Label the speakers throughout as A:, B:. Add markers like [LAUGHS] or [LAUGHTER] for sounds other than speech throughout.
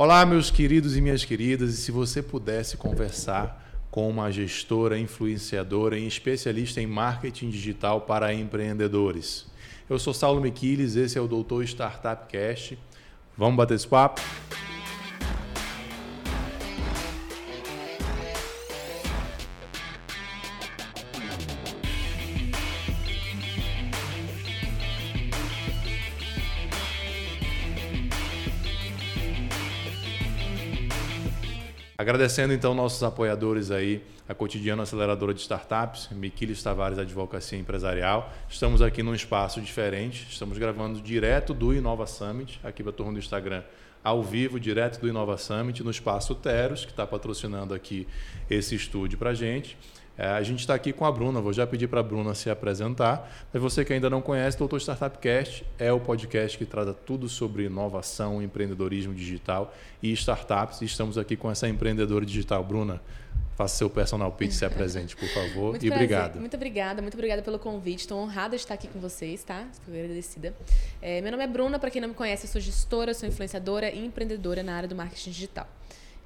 A: Olá, meus queridos e minhas queridas, e se você pudesse conversar com uma gestora, influenciadora e especialista em marketing digital para empreendedores. Eu sou Saulo Miquiles, esse é o Doutor Startup Cast. Vamos bater esse papo? Agradecendo então nossos apoiadores aí, a Cotidiano Aceleradora de Startups, Miquiles Tavares Advocacia Empresarial. Estamos aqui num espaço diferente, estamos gravando direto do Inova Summit, aqui para a turma do Instagram, ao vivo, direto do Inova Summit, no espaço Teros, que está patrocinando aqui esse estúdio para a gente. É, a gente está aqui com a Bruna, vou já pedir para a Bruna se apresentar. Mas você que ainda não conhece, o Doutor Startup Cast é o podcast que trata tudo sobre inovação, empreendedorismo digital e startups. E estamos aqui com essa empreendedora digital. Bruna, faça seu personal pitch, se apresente, por favor. [LAUGHS]
B: Muito
A: e
B: prazer.
A: obrigado.
B: Muito obrigada, muito obrigada pelo convite. Estou honrada de estar aqui com vocês, tá? Estou agradecida. É, meu nome é Bruna, para quem não me conhece, eu sou gestora, sou influenciadora e empreendedora na área do marketing digital.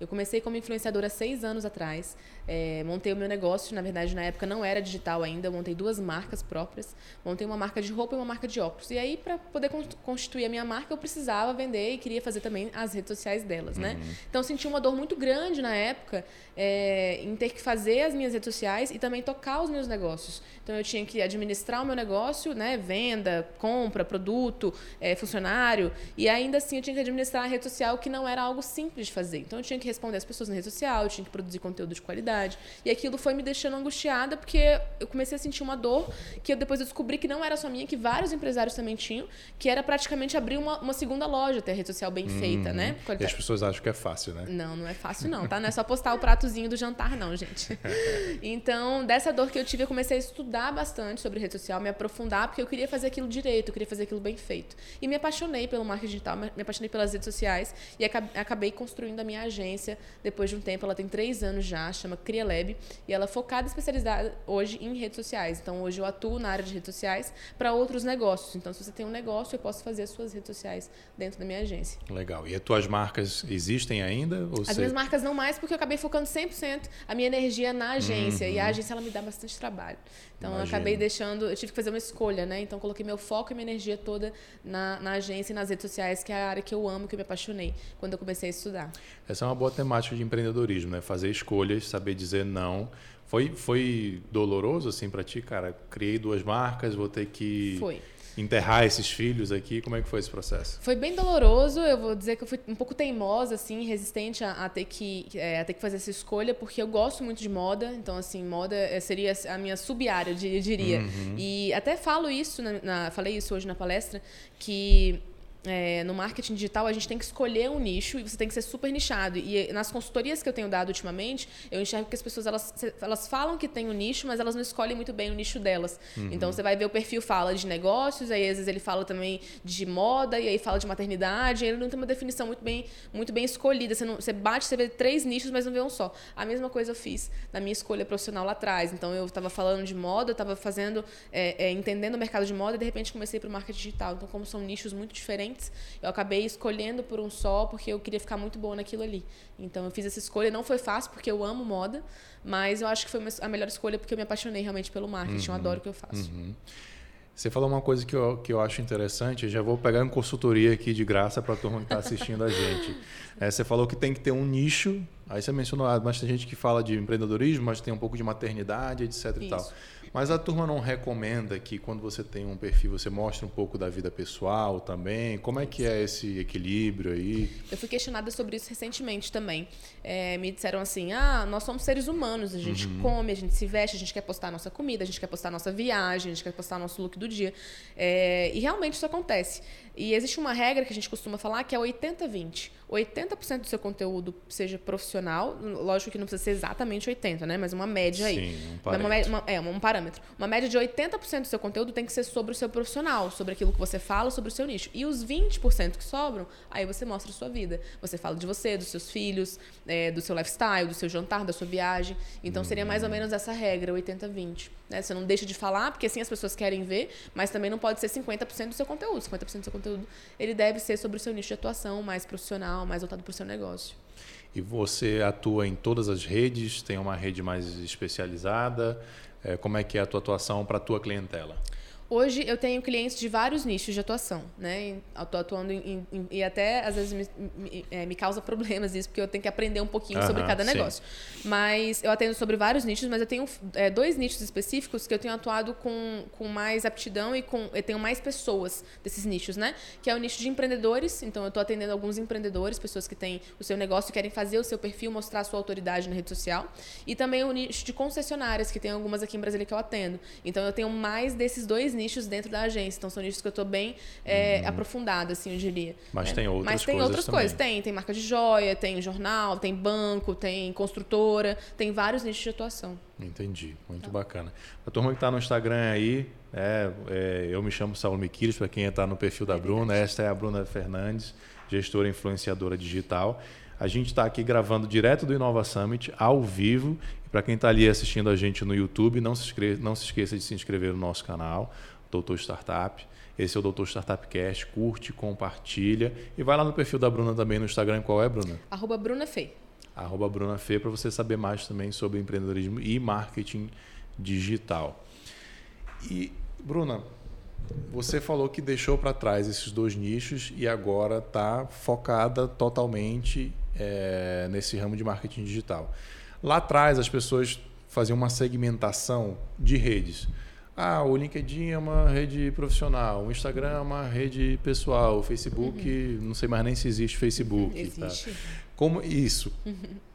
B: Eu comecei como influenciadora seis anos atrás. É, montei o meu negócio, na verdade, na época não era digital ainda. Eu montei duas marcas próprias. Montei uma marca de roupa e uma marca de óculos. E aí, para poder constituir a minha marca, eu precisava vender e queria fazer também as redes sociais delas, né? Uhum. Então, senti uma dor muito grande na época é, em ter que fazer as minhas redes sociais e também tocar os meus negócios. Então, eu tinha que administrar o meu negócio, né? Venda, compra, produto, é, funcionário. E ainda assim, eu tinha que administrar a rede social, que não era algo simples de fazer. Então, eu tinha que responder as pessoas na rede social, eu tinha que produzir conteúdo de qualidade. E aquilo foi me deixando angustiada, porque eu comecei a sentir uma dor que eu, depois eu descobri que não era só minha, que vários empresários também tinham, que era praticamente abrir uma, uma segunda loja, ter a rede social bem feita, uhum. né?
A: E as pessoas acham que é fácil, né?
B: Não, não é fácil não, tá? Não é só [LAUGHS] postar o pratozinho do jantar, não, gente. [LAUGHS] Então, dessa dor que eu tive, eu comecei a estudar bastante sobre rede social, me aprofundar, porque eu queria fazer aquilo direito, eu queria fazer aquilo bem feito. E me apaixonei pelo marketing digital, me apaixonei pelas redes sociais e acabei construindo a minha agência agência depois de um tempo. Ela tem três anos já, chama CriaLab, e ela é focada e especializada hoje em redes sociais. Então, hoje eu atuo na área de redes sociais para outros negócios. Então, se você tem um negócio, eu posso fazer as suas redes sociais dentro da minha agência.
A: Legal. E as tuas marcas existem ainda?
B: as você... minhas marcas não mais, porque eu acabei focando 100% a minha energia na agência. Uhum. E a agência, ela me dá bastante trabalho. Então, Imagina. eu acabei deixando... Eu tive que fazer uma escolha, né? Então, coloquei meu foco e minha energia toda na, na agência e nas redes sociais, que é a área que eu amo, que eu me apaixonei quando eu comecei a estudar.
A: Essa é uma boa temática de empreendedorismo, né? Fazer escolhas, saber dizer não. Foi, foi doloroso assim para ti, cara? Criei duas marcas, vou ter que foi. Enterrar esses filhos aqui. Como é que foi esse processo?
B: Foi bem doloroso. Eu vou dizer que eu fui um pouco teimosa, assim, resistente a, a ter que é, a ter que fazer essa escolha, porque eu gosto muito de moda. Então, assim, moda é, seria a minha sub-área, eu diria. Uhum. E até falo isso, na, na, falei isso hoje na palestra, que é, no marketing digital, a gente tem que escolher um nicho e você tem que ser super nichado. E nas consultorias que eu tenho dado ultimamente, eu enxergo que as pessoas elas, elas falam que tem um nicho, mas elas não escolhem muito bem o nicho delas. Uhum. Então você vai ver o perfil fala de negócios, aí às vezes ele fala também de moda, e aí fala de maternidade, e ele não tem uma definição muito bem, muito bem escolhida. Você, não, você bate, você vê três nichos, mas não vê um só. A mesma coisa eu fiz na minha escolha profissional lá atrás. Então eu estava falando de moda, eu estava fazendo, é, é, entendendo o mercado de moda, e de repente comecei para o marketing digital. Então, como são nichos muito diferentes, diferentes. Eu acabei escolhendo por um só porque eu queria ficar muito boa naquilo ali. Então eu fiz essa escolha. Não foi fácil porque eu amo moda, mas eu acho que foi a melhor escolha porque eu me apaixonei realmente pelo marketing. Uhum. Eu adoro o que eu faço. Uhum.
A: Você falou uma coisa que eu, que eu acho interessante, eu já vou pegar em consultoria aqui de graça para a turma que está assistindo a [LAUGHS] gente. É, você falou que tem que ter um nicho, aí você mencionou, ah, mas tem gente que fala de empreendedorismo, mas tem um pouco de maternidade, etc. Isso. E tal. Mas a turma não recomenda que quando você tem um perfil, você mostre um pouco da vida pessoal também? Como é que é esse equilíbrio aí?
B: Eu fui questionada sobre isso recentemente também. É, me disseram assim, ah, nós somos seres humanos, a gente uhum. come, a gente se veste, a gente quer postar a nossa comida, a gente quer postar a nossa viagem, a gente quer postar o nosso look do dia. É, e realmente isso acontece. E existe uma regra que a gente costuma falar que é 80-20. 80% do seu conteúdo seja profissional, lógico que não precisa ser exatamente 80, né? Mas uma média
A: aí.
B: Sim,
A: um parâmetro.
B: Uma, uma, é, um parâmetro. Uma média de 80% do seu conteúdo tem que ser sobre o seu profissional, sobre aquilo que você fala, sobre o seu nicho. E os 20% que sobram, aí você mostra a sua vida. Você fala de você, dos seus filhos, é, do seu lifestyle, do seu jantar, da sua viagem. Então seria mais ou hum. menos essa regra, 80-20. Né? Você não deixa de falar, porque assim as pessoas querem ver, mas também não pode ser 50% do seu conteúdo. 50% do seu conteúdo conteúdo, ele deve ser sobre o seu nicho de atuação, mais profissional, mais voltado para o seu negócio.
A: E você atua em todas as redes? Tem uma rede mais especializada? É, como é que é a tua atuação para a tua clientela?
B: Hoje eu tenho clientes de vários nichos de atuação, né? Estou atuando em, em, e até às vezes me, me, é, me, causa problemas isso, porque eu tenho que aprender um pouquinho uh -huh, sobre cada negócio. Sim. Mas eu atendo sobre vários nichos, mas eu tenho é, dois nichos específicos que eu tenho atuado com, com mais aptidão e com eu tenho mais pessoas desses nichos, né? Que é o nicho de empreendedores. Então eu estou atendendo alguns empreendedores, pessoas que têm o seu negócio e querem fazer o seu perfil, mostrar a sua autoridade na rede social. E também o nicho de concessionárias, que tem algumas aqui em Brasília que eu atendo. Então eu tenho mais desses dois nichos nichos dentro da agência. Então são nichos que eu estou bem é, uhum. aprofundada, assim, eu diria.
A: Mas
B: né?
A: tem outras
B: Mas tem
A: coisas
B: outras
A: também.
B: coisas. Tem, tem marca de joia, tem jornal, tem banco, tem construtora, tem vários nichos de atuação.
A: Entendi, muito tá. bacana. A turma que está no Instagram aí, é, é, eu me chamo Saulo Miquiles, para quem está no perfil da é Bruna, esta é a Bruna Fernandes, gestora influenciadora digital. A gente está aqui gravando direto do Inova Summit, ao vivo. Para quem está ali assistindo a gente no YouTube, não se, inscreva, não se esqueça de se inscrever no nosso canal. Doutor Startup. Esse é o Doutor Startup Cast. Curte, compartilha. E vai lá no perfil da Bruna também no Instagram. Qual é, Bruna?
B: Arroba Bruna Fê.
A: Arroba Bruna Fê para você saber mais também sobre empreendedorismo e marketing digital. E, Bruna, você falou que deixou para trás esses dois nichos e agora está focada totalmente é, nesse ramo de marketing digital. Lá atrás, as pessoas faziam uma segmentação de redes. Ah, o LinkedIn é uma rede profissional, o Instagram é uma rede pessoal, o Facebook, uhum. não sei mais nem se existe Facebook.
B: Tá? Existe. Tá?
A: Como isso? Uhum. [LAUGHS]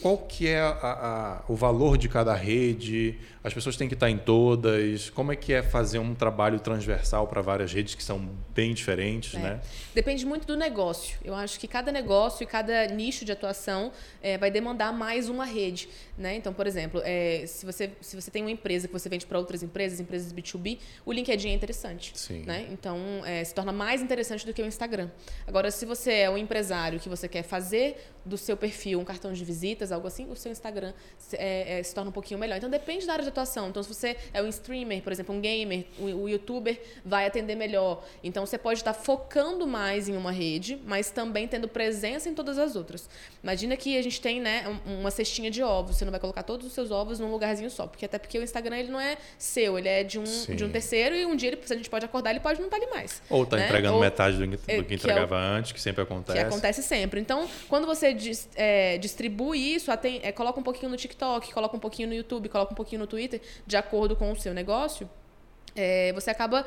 A: Qual que é a, a, o valor de cada rede? As pessoas têm que estar em todas? Como é que é fazer um trabalho transversal para várias redes que são bem diferentes, é. né?
B: Depende muito do negócio. Eu acho que cada negócio e cada nicho de atuação é, vai demandar mais uma rede, né? Então, por exemplo, é, se, você, se você tem uma empresa que você vende para outras empresas, empresas B2B, o LinkedIn é interessante,
A: Sim.
B: né? Então, é, se torna mais interessante do que o Instagram. Agora, se você é um empresário que você quer fazer do seu perfil um cartão de visitas, algo assim, o seu Instagram se, é, é, se torna um pouquinho melhor. Então depende da área de atuação. Então, se você é um streamer, por exemplo, um gamer, o, o youtuber vai atender melhor. Então você pode estar focando mais em uma rede, mas também tendo presença em todas as outras. Imagina que a gente tem né, uma cestinha de ovos. Você não vai colocar todos os seus ovos num lugarzinho só. Porque até porque o Instagram ele não é seu, ele é de um, de um terceiro e um dia ele, a gente pode acordar, ele pode não estar ali mais.
A: Ou está né? entregando Ou, metade do, do que, que entregava é o, antes, que sempre acontece.
B: Que acontece sempre. Então, quando você dis, é, distribui isso, é, coloca um pouquinho no TikTok, coloca um pouquinho no YouTube, coloca um pouquinho no Twitter, de acordo com o seu negócio, é, você acaba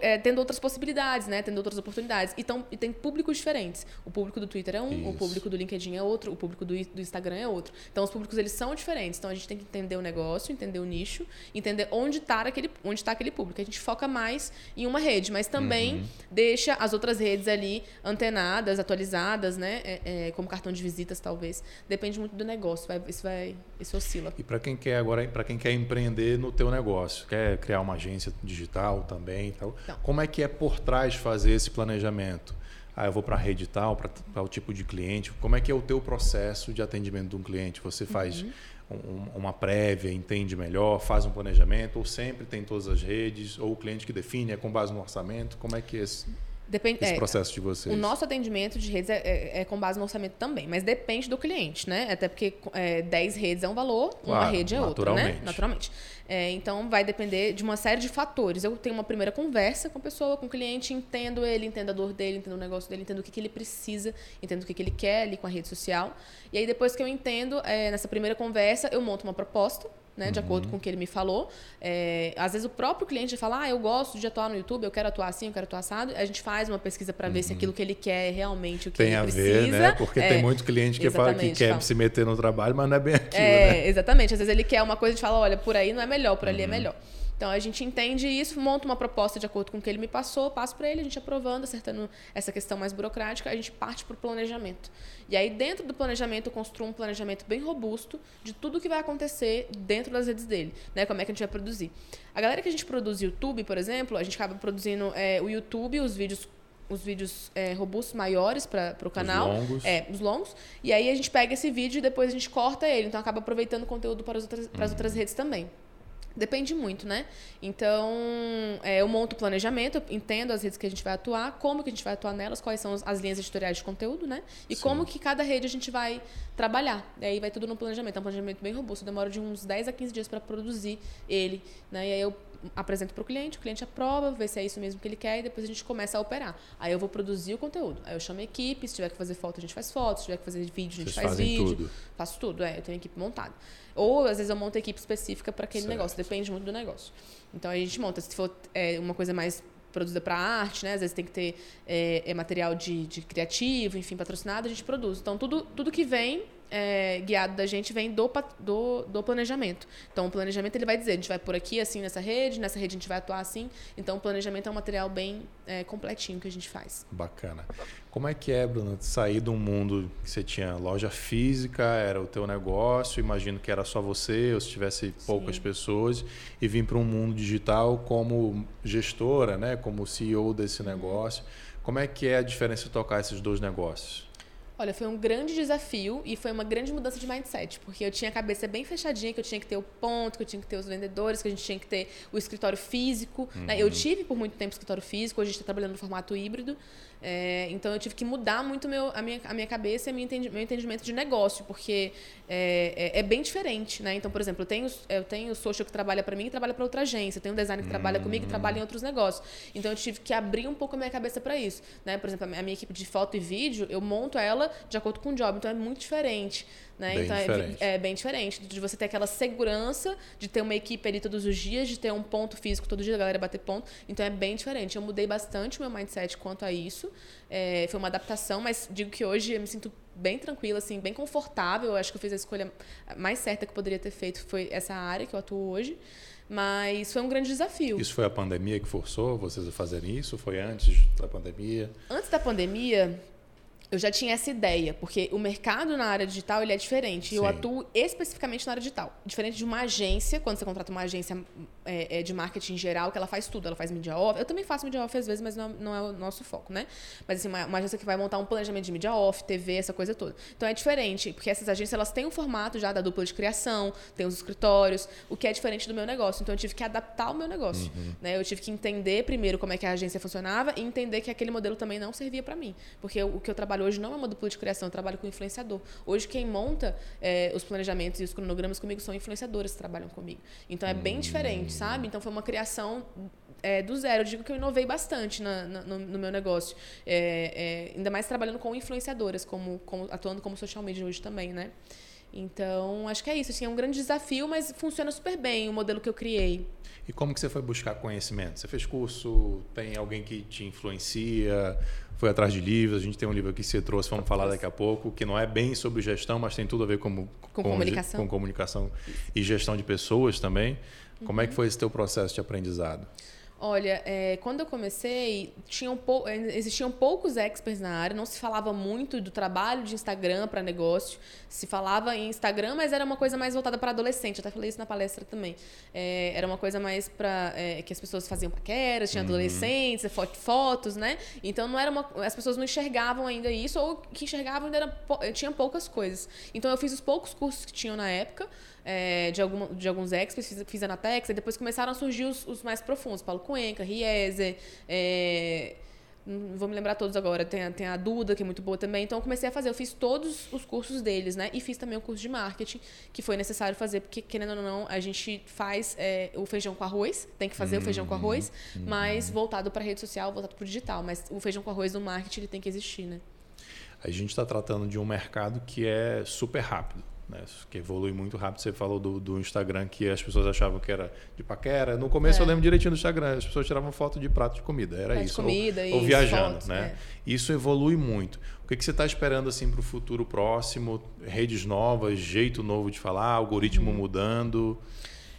B: é, tendo outras possibilidades, né? Tendo outras oportunidades. Então, e tem públicos diferentes. O público do Twitter é um, Isso. o público do LinkedIn é outro, o público do, do Instagram é outro. Então, os públicos eles são diferentes. Então, a gente tem que entender o negócio, entender o nicho, entender onde está aquele, onde tá aquele público. A gente foca mais em uma rede, mas também uhum. deixa as outras redes ali antenadas, atualizadas, né? É, é, como cartão de visitas, talvez. Depende muito do negócio. Vai, isso vai, isso oscila.
A: E para quem quer agora, para quem quer empreender no teu negócio, quer criar uma agência digital também, então, então, como é que é por trás fazer esse planejamento? Ah, eu vou para a rede tal, para o tipo de cliente. Como é que é o teu processo de atendimento de um cliente? Você faz uhum. um, uma prévia, entende melhor, faz um planejamento, ou sempre tem todas as redes, ou o cliente que define, é com base no orçamento? Como é que é esse... Depende, esse é, processo de vocês?
B: O nosso atendimento de redes é, é, é, com base no orçamento também, mas depende do cliente, né? Até porque é, 10 redes é um valor, claro, uma rede é outra, né? Naturalmente. É, então, vai depender de uma série de fatores. Eu tenho uma primeira conversa com a pessoa, com o cliente, entendo ele, entendo a dor dele, entendo o negócio dele, entendo o que, que ele precisa, entendo o que, que ele quer ali com a rede social. E aí, depois que eu entendo, é, nessa primeira conversa, eu monto uma proposta né, de uhum. acordo com o que ele me falou. É, às vezes o próprio cliente fala, ah, eu gosto de atuar no YouTube, eu quero atuar assim, eu quero atuar assado. A gente faz uma pesquisa para ver se uhum. aquilo que ele quer é realmente o que
A: tem
B: ele
A: precisa.
B: Tem
A: a ver, né? Porque é, tem muito cliente que fala que quer fala. se meter no trabalho, mas não é bem aquilo, é,
B: né? Exatamente. Às vezes ele quer uma coisa e fala, olha, por aí não é melhor, por ali é uhum. melhor. Então a gente entende isso, monta uma proposta de acordo com o que ele me passou, passo para ele, a gente aprovando, acertando essa questão mais burocrática, a gente parte para o planejamento. E aí, dentro do planejamento, eu construo um planejamento bem robusto de tudo que vai acontecer dentro das redes dele, né? Como é que a gente vai produzir. A galera que a gente produz YouTube, por exemplo, a gente acaba produzindo é, o YouTube, os vídeos os vídeos é, robustos maiores para o canal.
A: Os longos.
B: É, os longos. E aí a gente pega esse vídeo e depois a gente corta ele. Então acaba aproveitando o conteúdo para as outras, para as outras redes também. Depende muito, né? Então, é, eu monto o planejamento, entendo as redes que a gente vai atuar, como que a gente vai atuar nelas, quais são as linhas editoriais de conteúdo, né? E Sim. como que cada rede a gente vai trabalhar. E aí vai tudo no planejamento. É um planejamento bem robusto, demora de uns 10 a 15 dias para produzir ele, né? E aí eu apresento para o cliente, o cliente aprova, vê se é isso mesmo que ele quer e depois a gente começa a operar. Aí eu vou produzir o conteúdo. Aí eu chamo a equipe, se tiver que fazer foto, a gente faz foto, se tiver que fazer vídeo, a gente Vocês faz vídeo. Tudo. Faço tudo, é, eu tenho a equipe montada. Ou às vezes eu monto a equipe específica para aquele certo. negócio, depende muito do negócio. Então a gente monta, se for é, uma coisa mais produzida para arte, né? Às vezes tem que ter é, é material de, de, criativo, enfim, patrocinado, a gente produz. Então tudo, tudo que vem é, guiado da gente vem do, do, do, planejamento. Então, o planejamento ele vai dizer, a gente vai por aqui, assim, nessa rede, nessa rede a gente vai atuar assim. Então, o planejamento é um material bem é, completinho que a gente faz.
A: Bacana. Como é que é, Bruna, sair de um mundo que você tinha loja física, era o teu negócio, imagino que era só você, ou se tivesse poucas Sim. pessoas, e vir para um mundo digital como gestora, né, como CEO desse uhum. negócio. Como é que é a diferença de tocar esses dois negócios?
B: Olha, foi um grande desafio e foi uma grande mudança de mindset, porque eu tinha a cabeça bem fechadinha, que eu tinha que ter o ponto, que eu tinha que ter os vendedores, que a gente tinha que ter o escritório físico. Uhum. Né? Eu uhum. tive por muito tempo escritório físico, hoje a gente está trabalhando no formato híbrido. É, então eu tive que mudar muito meu, a, minha, a minha cabeça e meu, entendi, meu entendimento de negócio, porque é, é, é, bem diferente, né? Então, por exemplo, eu tenho, eu tenho o social que trabalha para mim e trabalha para outra agência, eu tenho um designer que trabalha comigo e trabalha em outros negócios. Então eu tive que abrir um pouco a minha cabeça para isso, né? Por exemplo, a minha equipe de foto e vídeo, eu monto ela de acordo com o job, então é muito diferente. Né?
A: Bem
B: então é
A: diferente.
B: É, é, bem diferente. De você ter aquela segurança de ter uma equipe ali todos os dias, de ter um ponto físico todo dia, a galera bater ponto. Então é bem diferente. Eu mudei bastante o meu mindset quanto a isso. É, foi uma adaptação, mas digo que hoje eu me sinto bem tranquila, assim, bem confortável. Eu acho que eu fiz a escolha mais certa que eu poderia ter feito foi essa área que eu atuo hoje. Mas foi um grande desafio.
A: Isso foi a pandemia que forçou vocês a fazerem isso? Foi antes da pandemia?
B: Antes da pandemia, eu já tinha essa ideia, porque o mercado na área digital ele é diferente. Sim. Eu atuo especificamente na área digital. Diferente de uma agência, quando você contrata uma agência é, é, de marketing geral, que ela faz tudo. Ela faz media off. Eu também faço media off às vezes, mas não, não é o nosso foco, né? Mas assim, uma, uma, agência que vai montar um planejamento de media off, TV, essa coisa toda. Então é diferente, porque essas agências elas têm um formato já da dupla de criação, tem os escritórios, o que é diferente do meu negócio. Então eu tive que adaptar o meu negócio. Uhum. Né? Eu tive que entender primeiro como é que a agência funcionava e entender que aquele modelo também não servia para mim. Porque o que eu trabalho hoje não é uma dupla de criação, eu trabalho com influenciador. Hoje, quem monta é, os planejamentos e os cronogramas comigo são influenciadores que trabalham comigo. Então, é bem diferente, hum. sabe? Então, foi uma criação é, do zero. Eu digo que eu inovei bastante na, na, no, no, meu negócio. É, é, ainda mais trabalhando com influenciadoras, como, como, atuando como social media hoje também, né? Então, acho que é isso. Assim, é um grande desafio, mas funciona super bem o modelo que eu criei.
A: E como que você foi buscar conhecimento? Você fez curso? Tem alguém que te influencia? Foi atrás de livros? A gente tem um livro aqui que você trouxe, vamos falar daqui a pouco, que não é bem sobre gestão, mas tem tudo a ver com,
B: com, com comunicação.
A: com comunicação e gestão de pessoas também. Como uhum. é que foi esse teu processo de aprendizado?
B: Olha, é, quando eu comecei, tinham pou, é, existiam poucos experts na área, não se falava muito do trabalho de Instagram para negócio. Se falava em Instagram, mas era uma coisa mais voltada para adolescente. Eu até falei isso na palestra também. É, era uma coisa mais para é, que as pessoas faziam paqueras, tinha uhum. adolescentes, fotos, né? Então não era uma, as pessoas não enxergavam ainda isso, ou que enxergavam ainda era, tinha poucas coisas. Então eu fiz os poucos cursos que tinham na época é, de, algum, de alguns experts, fiz, fiz a Natex, e depois começaram a surgir os, os mais profundos. Paulo Cuenca, Riese, é, não vou me lembrar todos agora, tem a, tem a Duda, que é muito boa também. Então eu comecei a fazer, eu fiz todos os cursos deles, né? E fiz também o curso de marketing, que foi necessário fazer, porque, querendo ou não, a gente faz é, o feijão com arroz, tem que fazer uhum, o feijão com arroz, uhum. mas voltado para a rede social, voltado para o digital. Mas o feijão com arroz no marketing ele tem que existir, né?
A: A gente está tratando de um mercado que é super rápido né, que evolui muito rápido. Você falou do, do, Instagram que as pessoas achavam que era de paquera. No começo é. eu lembro direitinho do Instagram, as pessoas tiravam foto de prato de comida, era prato isso.
B: Comida,
A: ou,
B: isso,
A: ou viajando, né? É. Isso evolui muito. O que, que você está esperando assim para o futuro próximo? Redes novas, jeito novo de falar, algoritmo hum. mudando?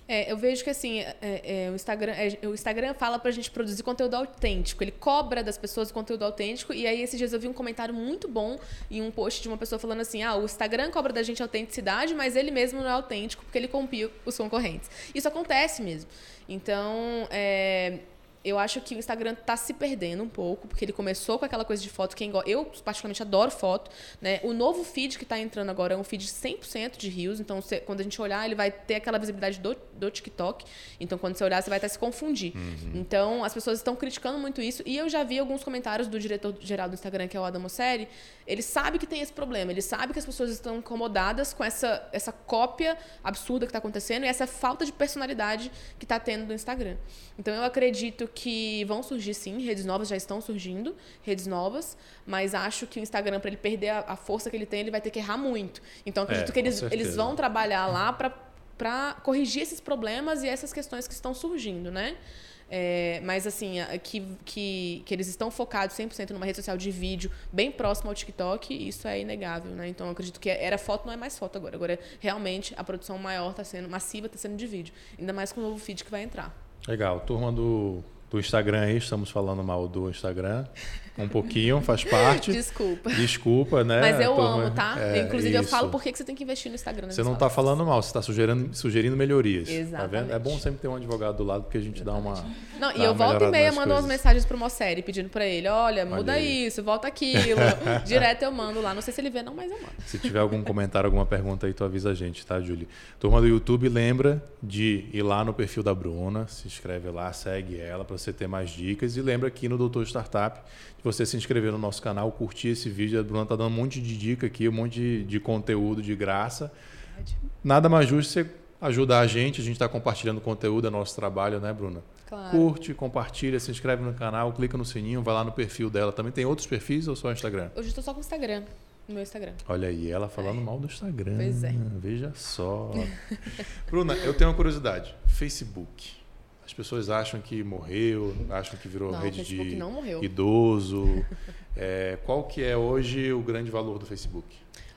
B: É, eu vejo que assim, é, é, o, Instagram, é, o Instagram fala pra gente produzir conteúdo autêntico. Ele cobra das pessoas o conteúdo autêntico. E aí, esses dias eu vi um comentário muito bom em um post de uma pessoa falando assim: ah, o Instagram cobra da gente autenticidade, mas ele mesmo não é autêntico porque ele compia os concorrentes. Isso acontece mesmo. Então, é, eu acho que o Instagram está se perdendo um pouco, porque ele começou com aquela coisa de foto. Quem Eu, particularmente, adoro foto. Né? O novo feed que está entrando agora é um feed 100% de rios. Então, você, quando a gente olhar, ele vai ter aquela visibilidade do, do TikTok. Então, quando você olhar, você vai até se confundir. Uhum. Então, as pessoas estão criticando muito isso. E eu já vi alguns comentários do diretor-geral do Instagram, que é o Adam Mosseri. Ele sabe que tem esse problema. Ele sabe que as pessoas estão incomodadas com essa, essa cópia absurda que está acontecendo e essa falta de personalidade que está tendo do Instagram. Então, eu acredito que vão surgir sim, redes novas já estão surgindo, redes novas, mas acho que o Instagram, para ele perder a, a, força que ele tem, ele vai ter que errar muito. Então acredito é, que eles, eles vão trabalhar lá para corrigir esses problemas e essas questões que estão surgindo, né? É, mas assim, que, que, que eles estão focados 100% numa rede social de vídeo bem próximo ao TikTok, isso é inegável, né? Então acredito que era foto, não é mais foto agora. Agora, realmente, a produção maior está sendo, massiva está sendo de vídeo. Ainda mais com o novo feed que vai entrar.
A: Legal. Turma do do Instagram aí, estamos falando mal do Instagram. Um pouquinho, faz parte. [LAUGHS]
B: Desculpa.
A: Desculpa, né?
B: Mas eu amo, tá? É, Inclusive, isso. eu falo por que você tem que investir no Instagram.
A: Você não está falando mal, você está sugerindo, sugerindo melhorias. Exatamente. Tá é bom sempre ter um advogado do lado, porque a gente
B: Exatamente.
A: dá uma.
B: Não, e eu volto e meia mando umas mensagens pro Mosseri pedindo para ele: olha, muda olha isso, volta [LAUGHS] aquilo. Direto eu mando lá. Não sei se ele vê, não, mas eu mando.
A: Se tiver algum comentário, alguma pergunta aí, tu avisa a gente, tá, Julie? Turma do YouTube, lembra de ir lá no perfil da Bruna, se inscreve lá, segue ela para você ter mais dicas. E lembra aqui no Doutor Startup você se inscrever no nosso canal, curtir esse vídeo. A Bruna tá dando um monte de dica aqui, um monte de, de conteúdo de graça. Nada mais justo você ajudar a gente. A gente está compartilhando conteúdo, é nosso trabalho, né, Bruna? Claro. Curte, compartilha, se inscreve no canal, clica no sininho, vai lá no perfil dela. Também tem outros perfis ou só Instagram?
B: Hoje estou só com o Instagram. No meu Instagram.
A: Olha aí, ela falando
B: é.
A: mal do Instagram.
B: Pois é.
A: Veja só. [LAUGHS] Bruna, eu tenho uma curiosidade. Facebook. As pessoas acham que morreu, acham que virou
B: não,
A: rede de idoso. [LAUGHS] É, qual que é hoje o grande valor do Facebook?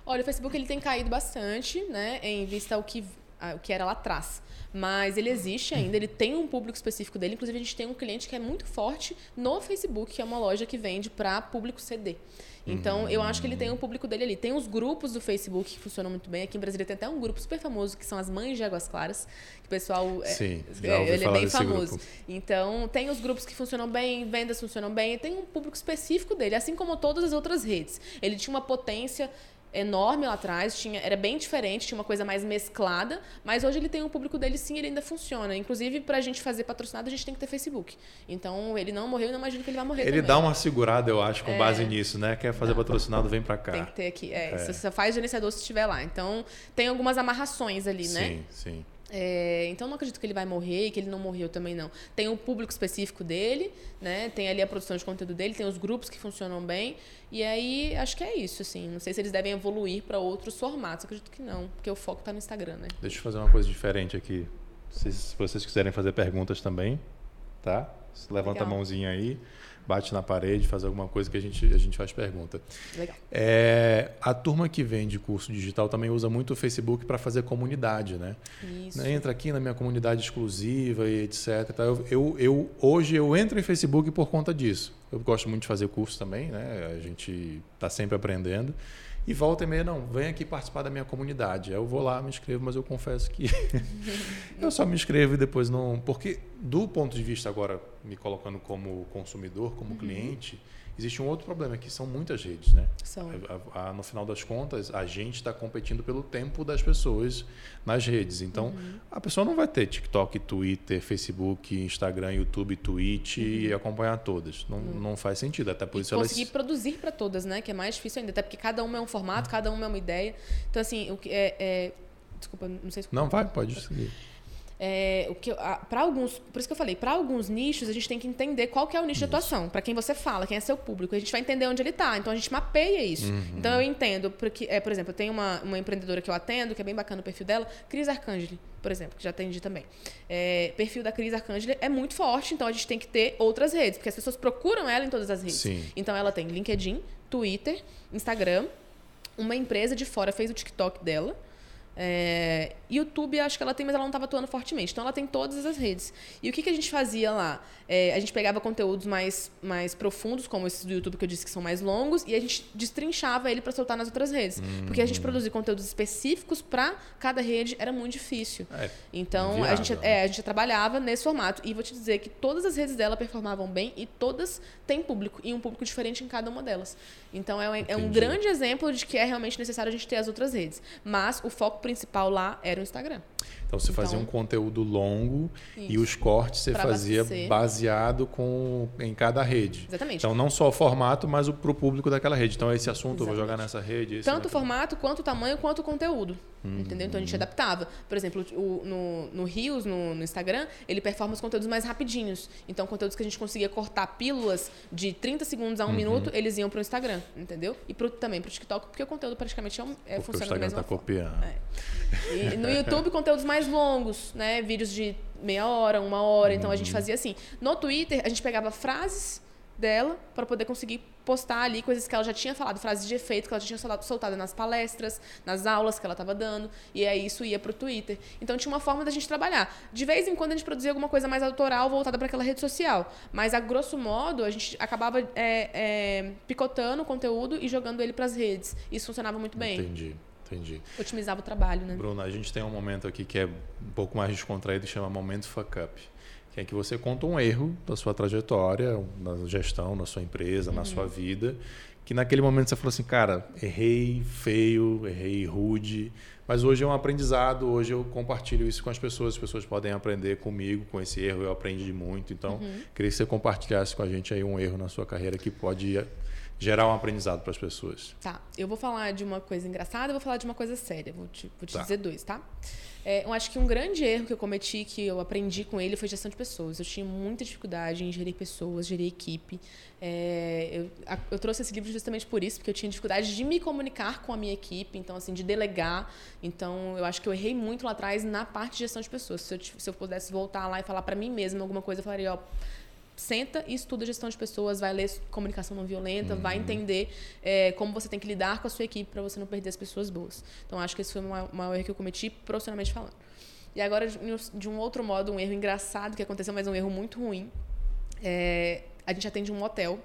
B: Olha, o Facebook ele tem caído bastante, né, em vista ao que, ao que era lá atrás. Mas ele existe ainda, ele tem um público específico dele. Inclusive, a gente tem um cliente que é muito forte no Facebook, que é uma loja que vende para público CD. Então, eu acho que ele tem um público dele ali. Tem os grupos do Facebook que funcionam muito bem. Aqui em Brasília tem até um grupo super famoso que são as Mães de Águas Claras, que o pessoal é,
A: Sim,
B: é, ele é bem famoso. Grupo. Então, tem os grupos que funcionam bem, vendas funcionam bem, e tem um público específico dele, assim como todas as outras redes. Ele tinha uma potência enorme lá atrás, tinha, era bem diferente, tinha uma coisa mais mesclada, mas hoje ele tem um público dele sim, ele ainda funciona. Inclusive, para a gente fazer patrocinado, a gente tem que ter Facebook. Então, ele não morreu, eu não imagino que ele vai morrer
A: Ele
B: também.
A: dá uma segurada, eu acho, com é... base nisso, né? Quer fazer patrocinado, vem para cá.
B: Tem que ter aqui, é, é. Você só faz gerenciador se estiver lá. Então, tem algumas amarrações ali,
A: sim,
B: né?
A: Sim, sim.
B: É, então não acredito que ele vai morrer e que ele não morreu também não. Tem o público específico dele, né? Tem ali a produção de conteúdo dele, tem os grupos que funcionam bem e aí acho que é isso assim. Não sei se eles devem evoluir para outros formatos. Acredito que não, porque o foco está no Instagram, né?
A: Deixa eu fazer uma coisa diferente aqui. Se, se vocês quiserem fazer perguntas também, tá? Levanta Legal. a mãozinha aí bate na parede, faz alguma coisa que a gente, a gente faz pergunta.
B: Legal.
A: É, a turma que vende curso digital também usa muito o Facebook para fazer comunidade, né?
B: Isso.
A: Entra aqui na minha comunidade exclusiva e etc. Eu, eu, eu, hoje eu entro em Facebook por conta disso. Eu gosto muito de fazer curso também, né? A gente está sempre aprendendo. E volta e meia, não, vem aqui participar da minha comunidade. Eu vou lá, me inscrevo, mas eu confesso que [LAUGHS] eu só me inscrevo e depois não. Porque, do ponto de vista agora, me colocando como consumidor, como uhum. cliente, Existe um outro problema que são muitas redes, né?
B: São.
A: A, a, no final das contas, a gente está competindo pelo tempo das pessoas nas redes. Então, uhum. a pessoa não vai ter TikTok, Twitter, Facebook, Instagram, YouTube, Twitch uhum. e acompanhar todas. Não, uhum. não faz sentido. Até por
B: e
A: isso
B: conseguir elas... produzir para todas, né? Que é mais difícil ainda. Até porque cada uma é um formato, cada uma é uma ideia. Então, assim, o que é, é... Desculpa, não sei se.
A: Não, vai, pode seguir.
B: É, o que para alguns, por isso que eu falei, para alguns nichos a gente tem que entender qual que é o nicho isso. de atuação, para quem você fala, quem é seu público, a gente vai entender onde ele está. Então a gente mapeia isso. Uhum. Então eu entendo porque, é, por exemplo, eu tenho uma, uma empreendedora que eu atendo, que é bem bacana o perfil dela, Cris Arcangeli, por exemplo, que já atendi também. É, perfil da Cris Arcangeli é muito forte, então a gente tem que ter outras redes, porque as pessoas procuram ela em todas as redes.
A: Sim.
B: Então ela tem LinkedIn, Twitter, Instagram. Uma empresa de fora fez o TikTok dela É, YouTube, acho que ela tem, mas ela não estava atuando fortemente. Então, ela tem todas as redes. E o que, que a gente fazia lá? É, a gente pegava conteúdos mais, mais profundos, como esses do YouTube que eu disse que são mais longos, e a gente destrinchava ele para soltar nas outras redes. Uhum. Porque a gente produzir conteúdos específicos para cada rede era muito difícil. É, então, a, gente, é, a gente trabalhava nesse formato. E vou te dizer que todas as redes dela performavam bem e todas têm público, e um público diferente em cada uma delas. Então, é um, é um grande exemplo de que é realmente necessário a gente ter as outras redes. Mas o foco principal lá era o Instagram.
A: Então você então, fazia um conteúdo longo isso. e os cortes você fazia baseado com, em cada rede.
B: Exatamente.
A: Então não só o formato, mas para o público daquela rede. Então esse assunto Exatamente. eu vou jogar nessa rede.
B: Tanto o formato, quanto o tamanho, quanto o conteúdo. Uhum. Entendeu? Então a gente adaptava. Por exemplo, o, no, no Rios, no, no, Instagram, ele performa os conteúdos mais rapidinhos. Então conteúdos que a gente conseguia cortar pílulas de 30 segundos a um uhum. minuto, eles iam para o Instagram. Entendeu? E pro, também para o TikTok, porque o conteúdo praticamente é, é funciona da mesma tá forma.
A: Copiando.
B: É. E no YouTube, conteúdos mais longos, né? Vídeos de meia hora, uma hora. Então a gente uhum. fazia assim. No Twitter, a gente pegava frases dela para poder conseguir postar ali coisas que ela já tinha falado, frases de efeito que ela já tinha soltado nas palestras, nas aulas que ela estava dando, e aí isso ia para o Twitter. Então tinha uma forma da gente trabalhar. De vez em quando a gente produzia alguma coisa mais autoral voltada para aquela rede social, mas a grosso modo a gente acabava é, é, picotando o conteúdo e jogando ele para as redes. Isso funcionava muito bem.
A: Entendi. Entendi.
B: Otimizava o trabalho, né?
A: Bruna, a gente tem um momento aqui que é um pouco mais descontraído, chama Momento Fuck Up. Que é que você conta um erro da sua trajetória, na gestão, na sua empresa, uhum. na sua vida, que naquele momento você falou assim, cara, errei feio, errei rude, mas hoje é um aprendizado, hoje eu compartilho isso com as pessoas, as pessoas podem aprender comigo, com esse erro eu aprendi muito, então uhum. queria que você compartilhasse com a gente aí um erro na sua carreira que pode gerar um aprendizado para as pessoas.
B: Tá, eu vou falar de uma coisa engraçada, vou falar de uma coisa séria. Vou te, vou te tá. dizer dois, tá? É, eu acho que um grande erro que eu cometi, que eu aprendi com ele, foi gestão de pessoas. Eu tinha muita dificuldade em gerir pessoas, gerir equipe. É, eu, a, eu, trouxe esse livro justamente por isso, porque eu tinha dificuldade de me comunicar com a minha equipe, então, assim, de delegar. Então, eu acho que eu errei muito lá atrás na parte de gestão de pessoas. Se eu, se eu pudesse voltar lá e falar para mim mesma alguma coisa, eu falaria, ó senta e estuda gestão de pessoas, vai ler comunicação não violenta, uhum. vai entender é, como você tem que lidar com a sua equipe para você não perder as pessoas boas. Então, acho que esse foi o maior erro que eu cometi, profissionalmente falando. E agora, de um outro modo, um erro engraçado que aconteceu, mas um erro muito ruim. É, a gente atende um motel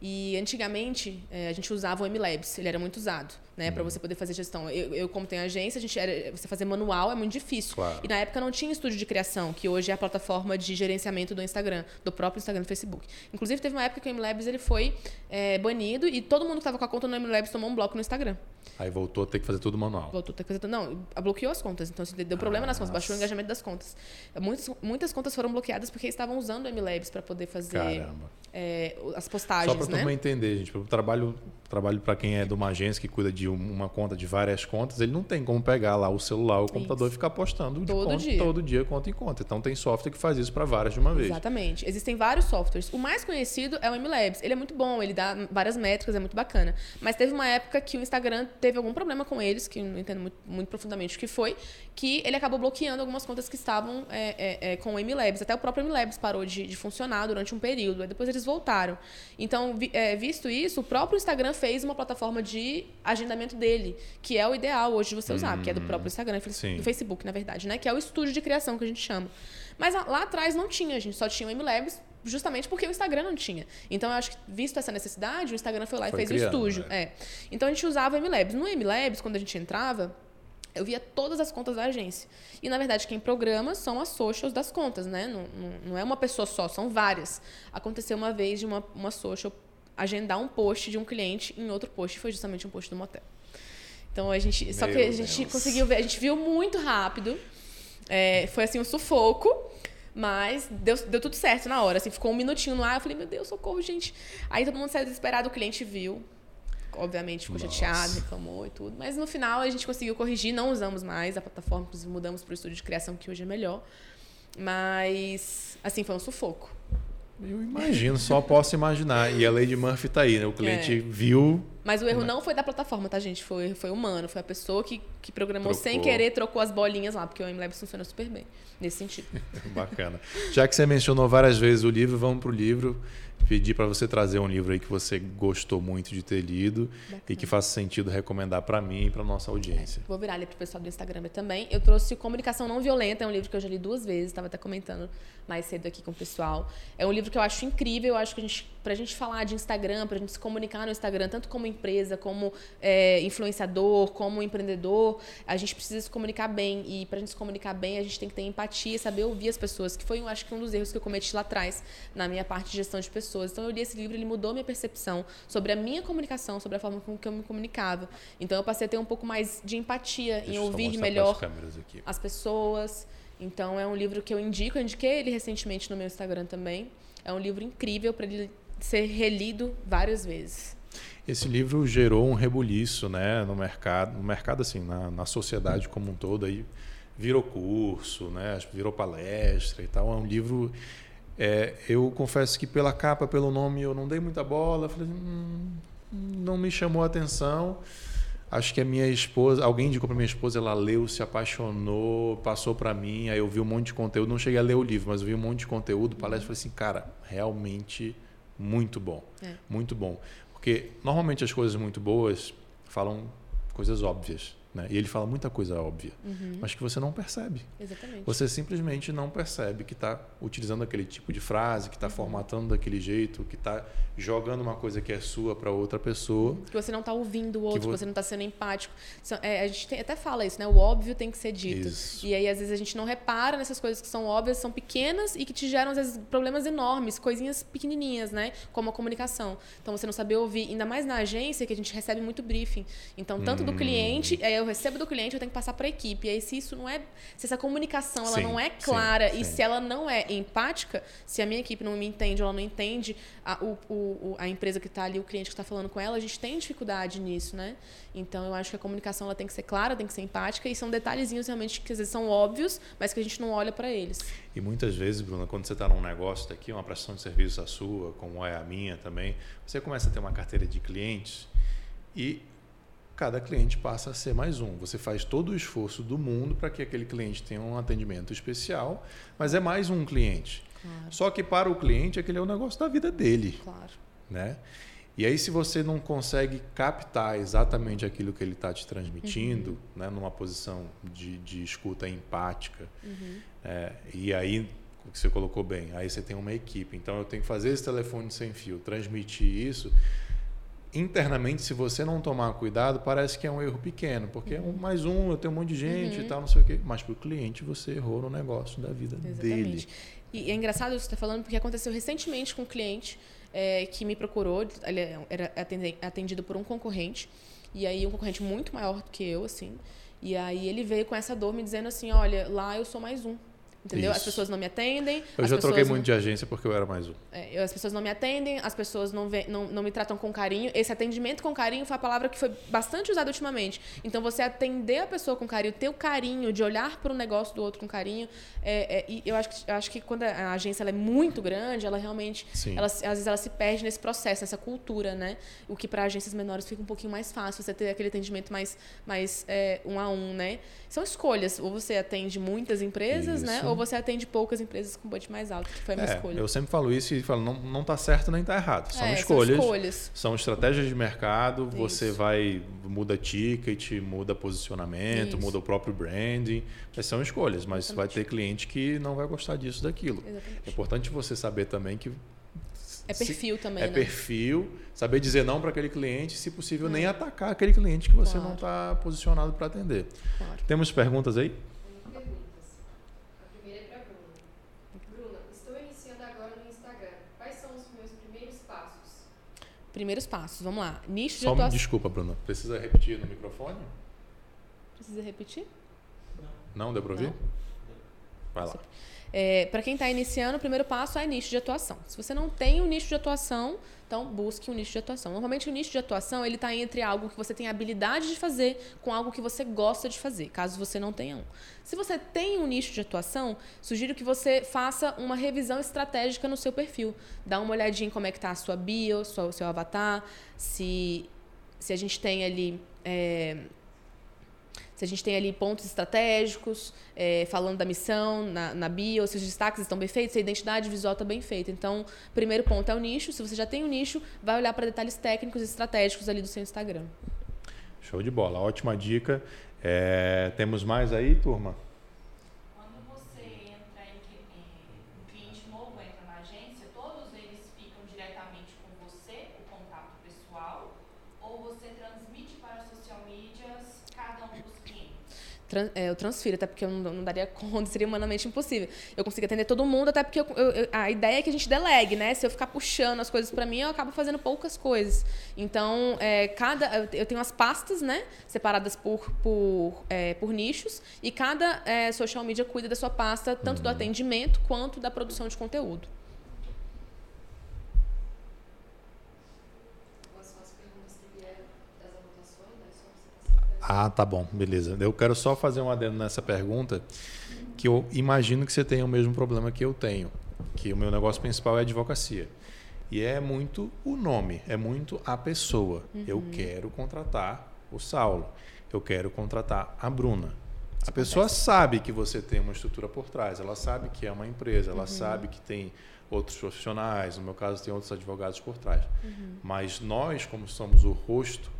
B: e antigamente é, a gente usava o MLabs, ele era muito usado né, para você poder fazer gestão. Eu, eu, como tenho agência, a gente era, você fazer manual é muito difícil. Claro. E na época não tinha estúdio de criação, que hoje é a plataforma de gerenciamento do Instagram, do próprio Instagram do Facebook. Inclusive teve uma época que o MLabs ele foi é, banido e todo mundo que estava com a conta no MLabs tomou um bloco no Instagram.
A: Aí voltou a ter que fazer tudo manual.
B: Voltou a ter que fazer tudo. Não, bloqueou as contas. Então, assim, deu problema nas contas, baixou o engajamento das contas. Muitas, muitas contas foram bloqueadas porque estavam usando o MLabs para poder fazer é, as postagens. Só
A: para
B: né?
A: entender, gente. O trabalho trabalho para quem é de uma agência que cuida de uma conta de várias contas, ele não tem como pegar lá o celular ou o computador isso. e ficar postando todo conta, dia. todo dia, conta em conta. Então tem software que faz isso para várias de uma vez.
B: Exatamente. Existem vários softwares. O mais conhecido é o MLabs. Ele é muito bom, ele dá várias métricas, é muito bacana. Mas teve uma época que o Instagram teve algum problema com eles, que não entendo muito, muito profundamente o que foi, que ele acabou bloqueando algumas contas que estavam é, é, é, com o MLabs. Até o próprio MLabs parou de, de, funcionar durante um período. Aí depois eles voltaram. Então, vi, é, visto isso, o próprio Instagram fez uma plataforma de agendamento dele, que é o ideal hoje de você usar, hum, que é do hum, próprio Instagram, do Facebook, na verdade, né? Que é o estúdio de criação que a gente chama. Mas lá atrás não tinha, a gente só tinha o MLabs, justamente porque o Instagram não tinha. Então, eu acho que, visto essa necessidade, o Instagram foi lá foi e fez criando, o estúdio. Né? É. Então, a gente usava o MLabs. No MLabs, quando a gente entrava, eu via todas as contas da agência. E, na verdade, quem programa são as socials das contas, né? Não, não, não é uma pessoa só, são várias. Aconteceu uma vez de uma, uma social agendar um post de um cliente em outro post. Foi justamente um post do motel. Então a gente. Meu só que a gente Deus. conseguiu ver, a gente viu muito rápido. É, foi assim um sufoco. Mas deu, deu tudo certo na hora. Assim, ficou um minutinho no ar. Eu falei, meu Deus, socorro, gente. Aí todo mundo saiu desesperado, o cliente viu. Obviamente ficou Nossa. chateado, reclamou e tudo. Mas no final a gente conseguiu corrigir, não usamos mais a plataforma, inclusive mudamos para o estúdio de criação, que hoje é melhor. Mas, assim, foi um sufoco.
A: Eu imagino, só posso imaginar. E a Lady Murphy tá aí, né? O cliente é. viu
B: Mas o erro não, não foi da plataforma, tá, gente? Foi, foi humano. Foi a pessoa que, que programou trocou. sem querer, trocou as bolinhas lá, porque o MLabs funciona super bem nesse sentido. [LAUGHS]
A: Bacana. Já que você mencionou várias vezes o livro, vamos para o livro pedir para você trazer um livro aí que você gostou muito de ter lido Bacana. e que faça sentido recomendar para mim e para nossa audiência.
B: É, vou virar ali para o pessoal do Instagram também. Eu trouxe Comunicação Não Violenta, é um livro que eu já li duas vezes, estava até comentando mais cedo aqui com o pessoal. É um livro que eu acho incrível, eu acho que a gente, pra gente falar de Instagram, pra gente se comunicar no Instagram, tanto como empresa, como é, influenciador, como empreendedor, a gente precisa se comunicar bem. E pra gente se comunicar bem, a gente tem que ter empatia, saber ouvir as pessoas, que foi, eu acho que um dos erros que eu cometi lá atrás, na minha parte de gestão de pessoas pessoas. Então eu li esse livro, ele mudou minha percepção sobre a minha comunicação, sobre a forma com que eu me comunicava. Então eu passei a ter um pouco mais de empatia Deixa em ouvir melhor as pessoas. Então é um livro que eu indico, eu indiquei ele recentemente no meu Instagram também. É um livro incrível para ele ser relido várias vezes.
A: Esse livro gerou um rebuliço, né, no mercado, no mercado assim, na, na sociedade como um todo aí virou curso, né, virou palestra e tal. É um livro é, eu confesso que pela capa, pelo nome, eu não dei muita bola. Falei, hum, não me chamou a atenção. Acho que a minha esposa, alguém indicou para minha esposa, ela leu, se apaixonou, passou para mim. Aí eu vi um monte de conteúdo. Não cheguei a ler o livro, mas eu vi um monte de conteúdo, palestra. Falei assim, cara, realmente muito bom, é. muito bom. Porque normalmente as coisas muito boas falam coisas óbvias. Né? E ele fala muita coisa óbvia, uhum. mas que você não percebe.
B: Exatamente.
A: Você simplesmente não percebe que está utilizando aquele tipo de frase, que está uhum. formatando daquele jeito, que está jogando uma coisa que é sua para outra pessoa.
B: Que você não está ouvindo o outro, que, vo... que você não está sendo empático. É, a gente tem, até fala isso, né? O óbvio tem que ser dito. Isso. E aí, às vezes, a gente não repara nessas coisas que são óbvias, são pequenas e que te geram, às vezes, problemas enormes, coisinhas pequenininhas, né? Como a comunicação. Então, você não saber ouvir, ainda mais na agência, que a gente recebe muito briefing. Então, tanto hum. do cliente, aí eu recebo do cliente, eu tenho que passar para a equipe. E aí, se isso não é. Se essa comunicação ela sim, não é clara sim, e sim. se ela não é empática, se a minha equipe não me entende, ela não entende a, o, o, a empresa que está ali, o cliente que está falando com ela, a gente tem dificuldade nisso, né? Então, eu acho que a comunicação ela tem que ser clara, tem que ser empática e são detalhezinhos realmente que às vezes são óbvios, mas que a gente não olha para eles.
A: E muitas vezes, Bruna, quando você está num negócio daqui, uma prestação de serviço a sua, como é a minha também, você começa a ter uma carteira de clientes e cada cliente passa a ser mais um. Você faz todo o esforço do mundo para que aquele cliente tenha um atendimento especial, mas é mais um cliente. Claro. Só que para o cliente aquele é o negócio da vida dele.
B: Claro.
A: Né? E aí, se você não consegue captar exatamente aquilo que ele está te transmitindo, uhum. né, numa posição de, de escuta empática, uhum. é, e aí, o que você colocou bem, aí você tem uma equipe. Então, eu tenho que fazer esse telefone sem fio, transmitir isso internamente, se você não tomar cuidado, parece que é um erro pequeno, porque uhum. é um mais um, eu tenho um monte de gente uhum. e tal, não sei o quê. Mas para o cliente, você errou no negócio da vida Exatamente. dele.
B: E é engraçado isso que você está falando, porque aconteceu recentemente com um cliente é, que me procurou, ele era atendido por um concorrente, e aí um concorrente muito maior do que eu, assim. E aí ele veio com essa dor me dizendo assim, olha, lá eu sou mais um. Entendeu? Isso. As pessoas não me atendem.
A: Eu já troquei muito de agência porque eu era mais um.
B: É, as pessoas não me atendem, as pessoas não, vê, não, não me tratam com carinho. Esse atendimento com carinho foi a palavra que foi bastante usada ultimamente. Então, você atender a pessoa com carinho, ter o carinho de olhar para o negócio do outro com carinho. É, é, e eu acho, que, eu acho que quando a agência é muito grande, ela realmente. Ela, às vezes ela se perde nesse processo, nessa cultura, né? O que para agências menores fica um pouquinho mais fácil, você ter aquele atendimento mais, mais é, um a um, né? São escolhas. Ou você atende muitas empresas, né? Isso. né? Ou você atende poucas empresas com budget mais alto, que foi a minha é, escolha.
A: Eu sempre falo isso e falo, não, não tá certo nem tá errado. São, é, escolhas, são escolhas. São estratégias de mercado, isso. você vai, muda ticket, muda posicionamento, isso. muda o próprio branding. Mas são escolhas, mas Exatamente. vai ter cliente que não vai gostar disso, daquilo. Exatamente. É importante você saber também que
B: é perfil também,
A: É
B: né?
A: perfil, saber dizer não para aquele cliente, se possível, é. nem atacar aquele cliente que você claro. não está posicionado para atender. Claro. Temos perguntas aí?
C: Perguntas. A primeira é para Bruna. Bruna, estou iniciando agora no Instagram. Quais são os meus primeiros passos?
B: Primeiros passos, vamos lá. Nicho
A: Só
B: de atuação.
A: Desculpa, Bruna. Precisa repetir no microfone?
B: Precisa repetir?
A: Não. Deu para ouvir? Não. Vai lá.
B: É, para quem está iniciando, o primeiro passo é nicho de atuação. Se você não tem um nicho de atuação, então busque um nicho de atuação. Normalmente o nicho de atuação ele está entre algo que você tem habilidade de fazer com algo que você gosta de fazer, caso você não tenha um. Se você tem um nicho de atuação, sugiro que você faça uma revisão estratégica no seu perfil. Dá uma olhadinha em como é que está a sua bio, o seu avatar, se se a gente tem ali. É, se a gente tem ali pontos estratégicos, é, falando da missão, na, na bio, se os destaques estão bem feitos, se a identidade visual está bem feita. Então, primeiro ponto é o nicho. Se você já tem o um nicho, vai olhar para detalhes técnicos e estratégicos ali do seu Instagram.
A: Show de bola. Ótima dica. É, temos mais aí, turma?
B: É, eu transfiro, até porque eu não, não, daria [LAUGHS] conta, seria humanamente impossível. Eu consigo atender todo mundo, até porque eu, eu, a ideia é que a gente delegue, né? Se eu ficar puxando as coisas para mim, eu acabo fazendo poucas coisas. Então, é, cada, eu tenho as pastas, né? Separadas por, por, é, por nichos, e cada é, social media cuida da sua pasta, tanto uhum. do atendimento quanto da produção de conteúdo.
A: Ah, tá bom, beleza. Eu quero só fazer um adendo nessa pergunta, que eu imagino que você tenha o mesmo problema que eu tenho, que o meu negócio principal é advocacia. E é muito o nome, é muito a pessoa. Uhum. Eu quero contratar o Saulo, eu quero contratar a Bruna. a pessoa sabe que você tem uma estrutura por trás, ela sabe que é uma empresa, ela uhum. sabe que tem outros profissionais, no meu caso tem outros advogados por trás. Uhum. Mas nós, como somos o rosto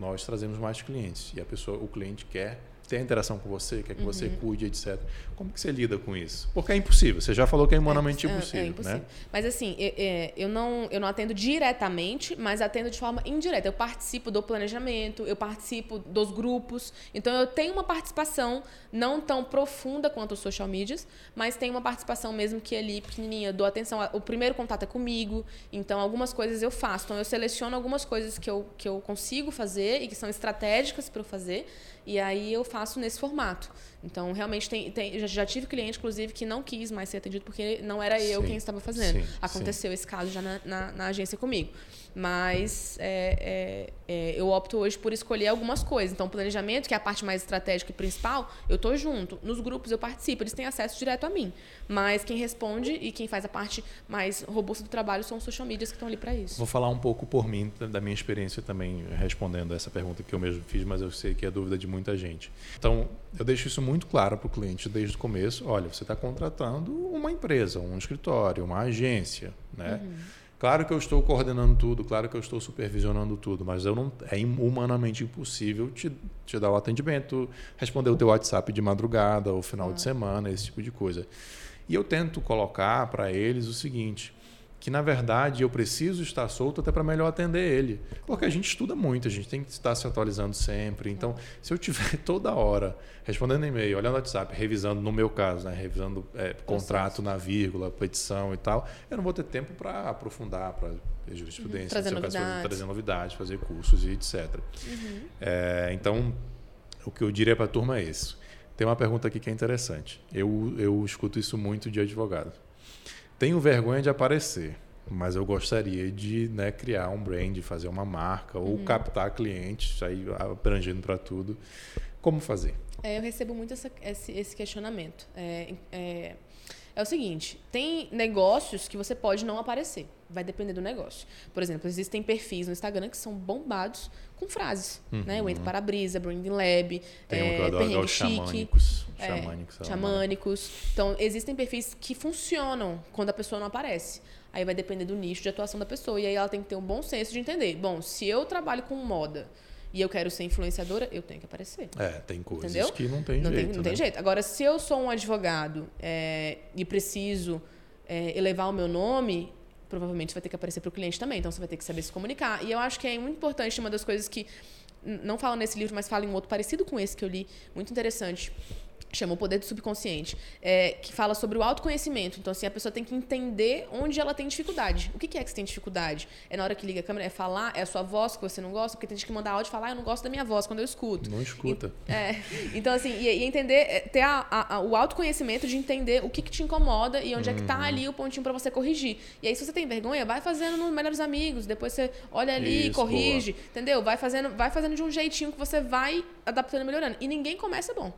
A: nós trazemos mais clientes. E a pessoa, o cliente quer ter interação com você, quer que uhum. você cuide, etc. Como que você lida com isso? Porque é impossível. Você já falou que é humanamente é, impossível, é, é impossível. Né?
B: Mas assim, eu, é, eu, não, eu não atendo diretamente, mas atendo de forma indireta. Eu participo do planejamento, eu participo dos grupos. Então eu tenho uma participação não tão profunda quanto os social medias, mas tem uma participação mesmo que ali pequenininha. Dou atenção. O primeiro contato é comigo. Então algumas coisas eu faço. Então eu seleciono algumas coisas que eu, que eu consigo fazer e que são estratégicas para eu fazer. E aí eu faço nesse formato. Então, realmente, tem, tem, já, tive cliente, inclusive, que não quis mais ser atendido porque não era eu sim, quem estava fazendo. Sim, Aconteceu sim. esse caso já na, na, na agência comigo. Mas é, é, é, eu opto hoje por escolher algumas coisas. Então, planejamento, que é a parte mais estratégica e principal, eu estou junto. Nos grupos eu participo, eles têm acesso direto a mim. Mas quem responde e quem faz a parte mais robusta do trabalho são os social medias que estão ali para isso.
A: Vou falar um pouco por mim, da minha experiência também, respondendo essa pergunta que eu mesmo fiz, mas eu sei que é dúvida de muita gente. Então, eu deixo isso muito claro para o cliente desde o começo. Olha, você está contratando uma empresa, um escritório, uma agência, né? Uhum Claro que eu estou coordenando tudo, claro que eu estou supervisionando tudo, mas eu não é humanamente impossível te, te dar o atendimento, responder o teu WhatsApp de madrugada ou final ah. de semana, esse tipo de coisa. E eu tento colocar para eles o seguinte: que na verdade eu preciso estar solto até para melhor atender ele. Porque a gente estuda muito, a gente tem que estar se atualizando sempre. Então, se eu tiver [LAUGHS] toda hora respondendo e-mail, olhando o WhatsApp, revisando, no meu caso, né, revisando é, contrato na vírgula, petição e tal, eu não vou ter tempo para aprofundar, para jurisprudência, uhum.
B: trazer, novidades.
A: Fazer, trazer novidades, fazer cursos e etc. Uhum. É, então, o que eu diria para a turma é isso. Tem uma pergunta aqui que é interessante. Eu, eu escuto isso muito de advogado. Tenho vergonha de aparecer, mas eu gostaria de né, criar um brand, fazer uma marca ou uhum. captar clientes, aí abrangendo para tudo. Como fazer?
B: É, eu recebo muito essa, esse, esse, questionamento. É, é, é o seguinte: tem negócios que você pode não aparecer. Vai depender do negócio. Por exemplo, existem perfis no Instagram que são bombados com frases. Uhum. Né? Eu entro para a brisa, Branding Lab,
A: tem é, um chique.
B: Xamânicos. É, xamânicos, xamânicos. Então, existem perfis que funcionam quando a pessoa não aparece. Aí vai depender do nicho de atuação da pessoa. E aí ela tem que ter um bom senso de entender. Bom, se eu trabalho com moda e eu quero ser influenciadora, eu tenho que aparecer.
A: É, tem coisas Entendeu? que não tem
B: não
A: jeito.
B: Tem, não né? tem jeito. Agora, se eu sou um advogado é, e preciso é, elevar o meu nome, provavelmente vai ter que aparecer para o cliente também. Então, você vai ter que saber se comunicar. E eu acho que é muito importante, uma das coisas que não fala nesse livro, mas fala em outro parecido com esse que eu li, muito interessante chama o poder do subconsciente, é, que fala sobre o autoconhecimento. Então, assim, a pessoa tem que entender onde ela tem dificuldade. O que, que é que você tem dificuldade? É na hora que liga a câmera? É falar? É a sua voz que você não gosta? Porque tem gente que manda áudio e fala, ah, eu não gosto da minha voz quando eu escuto.
A: Não escuta.
B: E, é, [LAUGHS] então, assim, e, e entender, é, ter a, a, a, o autoconhecimento de entender o que, que te incomoda e onde uhum. é que tá uhum. ali o pontinho para você corrigir. E aí, se você tem vergonha, vai fazendo nos melhores amigos, depois você olha ali e corrige, boa. entendeu? Vai fazendo, vai fazendo de um jeitinho que você vai adaptando e melhorando. E ninguém começa bom.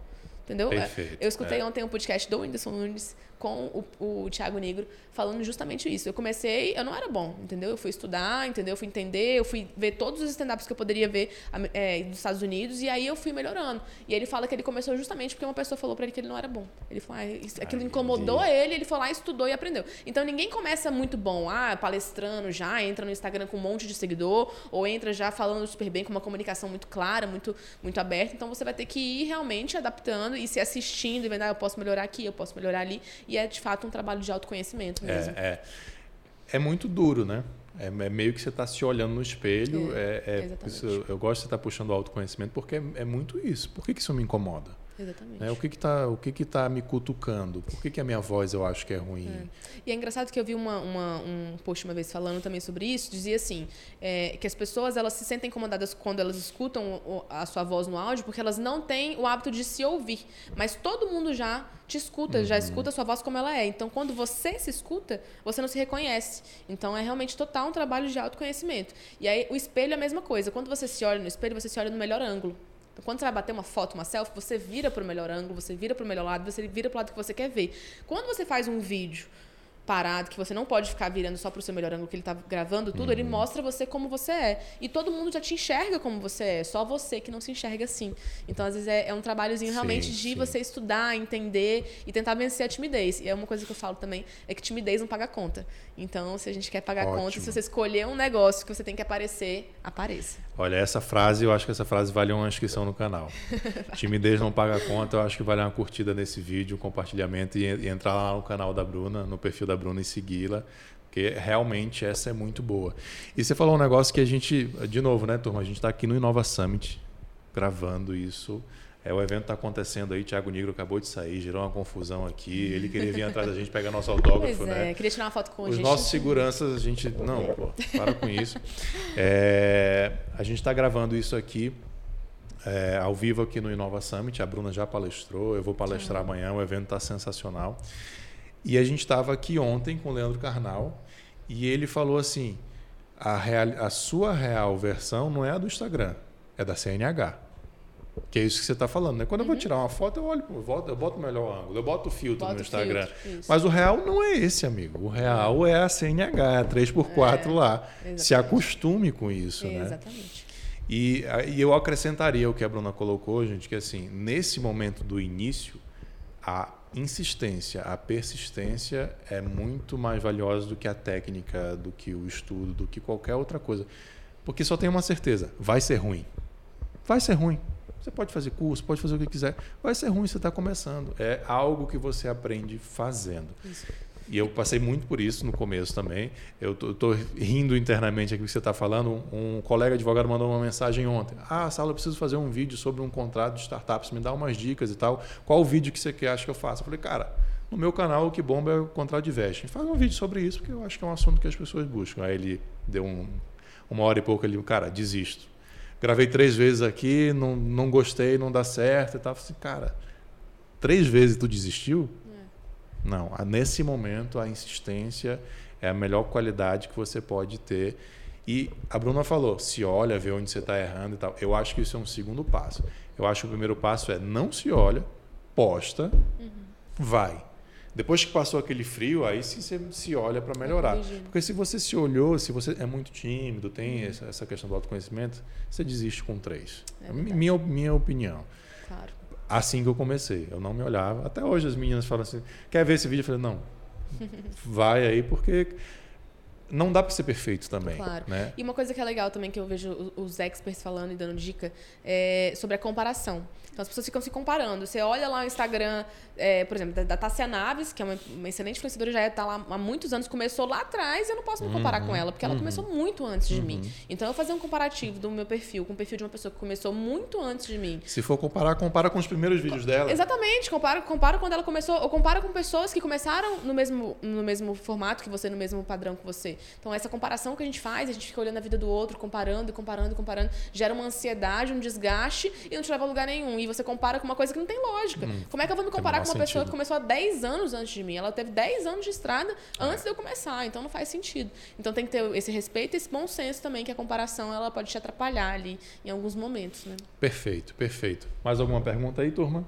B: Entendeu?
A: Perfeito,
B: Eu escutei
A: é.
B: ontem um podcast do Whindersson Nunes com o, o Thiago Negro falando justamente isso. Eu comecei, eu não era bom, entendeu? Eu fui estudar, entendeu? Eu fui entender, eu fui ver todos os stand-ups que eu poderia ver é, dos Estados Unidos e aí eu fui melhorando. E ele fala que ele começou justamente porque uma pessoa falou para ele que ele não era bom. Ele falou, ah, isso, aquilo
A: Ai,
B: incomodou ele, ele foi lá, estudou e aprendeu. Então ninguém começa muito bom, ah, palestrando já, entra no Instagram com um monte de seguidor, ou entra já falando super bem, com uma comunicação muito clara, muito, muito aberta. Então você vai ter que ir realmente adaptando e se assistindo e vendo, ah, eu posso melhorar aqui, eu posso melhorar ali. E é de fato um trabalho de autoconhecimento mesmo.
A: É, é, é muito duro, né? É, é meio que você está se olhando no espelho. É, é-
B: exatamente.
A: isso- eu, gosto de você estar puxando o autoconhecimento porque é, é muito isso. Por que, que isso me incomoda?
B: Exatamente.
A: Né? O que que tá, o que que tá me cutucando? Por que, que a minha voz eu acho que é ruim?
B: E é engraçado que eu vi uma, uma- um post uma vez falando também sobre isso, dizia assim, é, que as pessoas elas se sentem incomodadas quando elas escutam a sua voz no áudio, porque elas não têm o hábito de se ouvir. Mas todo mundo já te escuta, já escuta a sua voz como ela é. Então, quando você se escuta, você não se reconhece. Então, é realmente total um trabalho de autoconhecimento. E aí, o espelho é a mesma coisa. Quando você se olha no espelho, você se olha no melhor ângulo. Então, quando você vai bater uma foto, uma selfie, você vira para o melhor ângulo, você vira para o melhor lado, você vira para o lado que você quer ver. Quando você faz um vídeo parado, que você não pode ficar virando só para o seu melhor ângulo, que ele está gravando tudo,
A: Uhum.
B: ele mostra você como você é. E todo mundo já te enxerga como você é, só você que não se enxerga assim. Então, às vezes, é, é um trabalhozinho
A: Sim,
B: realmente de
A: sim.
B: você estudar, entender e tentar vencer a timidez. E é uma coisa que eu falo também, é que timidez não paga conta. Então, se a gente quer pagar conta,
A: Ótimo.
B: se você escolher um negócio que você tem que aparecer, apareça.
A: Olha, essa frase, eu acho que essa frase vale uma inscrição no canal. [LAUGHS] Timidez não paga conta, eu acho que vale uma curtida nesse vídeo, um compartilhamento e, e entrar lá no canal da Bruna, no perfil da Bruna e segui-la, porque realmente essa é muito boa. E você falou um negócio que a gente, de novo, né, turma? A gente está aqui no Inova Summit gravando isso. É, o evento está acontecendo aí, Thiago Negro acabou de sair, gerou uma confusão aqui. Ele queria vir atrás da gente pegar nosso autógrafo,
B: Pois
A: né?
B: é, queria tirar uma foto com
A: Os
B: gente.
A: nossos seguranças, a gente. Não, pô, para com isso. É, a gente está gravando isso aqui é, ao vivo aqui no Inova Summit. A Bruna já palestrou, eu vou palestrar amanhã, o evento está sensacional. E a gente estava aqui ontem com o Leandro Carnal e ele falou assim: a, real, a sua real versão não é a do Instagram, é da CNH. Que é isso que você está falando, né? Quando eu vou tirar uma foto, eu olho, eu boto, eu boto o melhor ângulo, eu boto o filtro
B: Bota
A: no Instagram.
B: filtro.
A: Mas o real não é esse, amigo. O real é a CNH, é a 3x4 lá. Se
B: exatamente.
A: acostume com isso,
B: É,
A: né?
B: Exatamente.
A: E, e eu acrescentaria o que a Bruna colocou, gente, que assim, nesse momento do início, a insistência, a persistência é muito mais valiosa do que a técnica, do que o estudo, do que qualquer outra coisa. Porque só tem uma certeza, vai ser ruim. Vai ser ruim. Você pode fazer curso, pode fazer o que quiser. Vai ser ruim, você está começando. É algo que você aprende fazendo.
B: Isso.
A: E eu passei muito por isso no começo também. Eu tô rindo internamente aqui que você está falando. Um, colega advogado mandou uma mensagem ontem. Ah, Sala, eu preciso fazer um vídeo sobre um contrato de startups. Me dá umas dicas e tal. Qual o vídeo que você quer, acha que eu faço? Eu falei, cara, no meu canal o que bomba é o contrato de vesting. Faz um vídeo sobre isso, porque eu acho que é um assunto que as pessoas buscam. Aí ele deu um, uma hora e pouco ali, cara, desisto. Gravei três vezes aqui, não, não gostei, não dá certo e tal. Eu falei cara, três vezes tu desistiu? Não, nesse momento a insistência é a melhor qualidade que você pode ter. E a Bruna falou, se olha, vê onde você está errando e tal. Eu acho que isso é um segundo passo. Eu acho que o primeiro passo é não se olha, posta, vai. Depois que passou aquele frio, aí sim você se olha para melhorar. Porque se você se olhou, se você é muito tímido, tem essa, essa questão do autoconhecimento, você desiste com três.
B: É verdade.
A: minha, minha opinião
B: Claro.
A: Assim que eu comecei. Eu não me olhava. Até hoje as meninas falam assim: quer ver esse vídeo? Eu falei: não, vai aí, porque não dá para ser perfeito também.
B: Claro.
A: Né?
B: E uma coisa que é legal também que eu vejo os experts falando e dando dica é sobre a comparação. Então as pessoas ficam se comparando. Você olha lá o Instagram, é, por exemplo, da, da Tássia Naves, que é uma, uma excelente influenciadora, já está lá há muitos anos, começou lá atrás, eu não posso me comparar com ela, porque ela começou muito antes de mim. Então eu fazer um comparativo do meu perfil com o perfil de uma pessoa que começou muito antes de mim.
A: Se for comparar, compara com os primeiros vídeos dela.
B: Exatamente, compara, compara quando ela começou, ou compara com pessoas que começaram no mesmo, no mesmo formato que você, no mesmo padrão que você. Então, essa comparação que a gente faz, a gente fica olhando a vida do outro, comparando e comparando e comparando, gera uma ansiedade, um desgaste e não te leva a lugar nenhum. E você compara com uma coisa que não tem lógica. Como é que eu vou me comparar com uma pessoa
A: sentido.
B: que começou há 10 anos antes de mim? Ela teve 10 anos de estrada antes de eu começar, então não faz sentido. Então tem que ter esse respeito e esse bom senso também, que a comparação ela pode te atrapalhar ali em alguns momentos, né?
A: Perfeito, perfeito. Mais alguma pergunta aí, turma?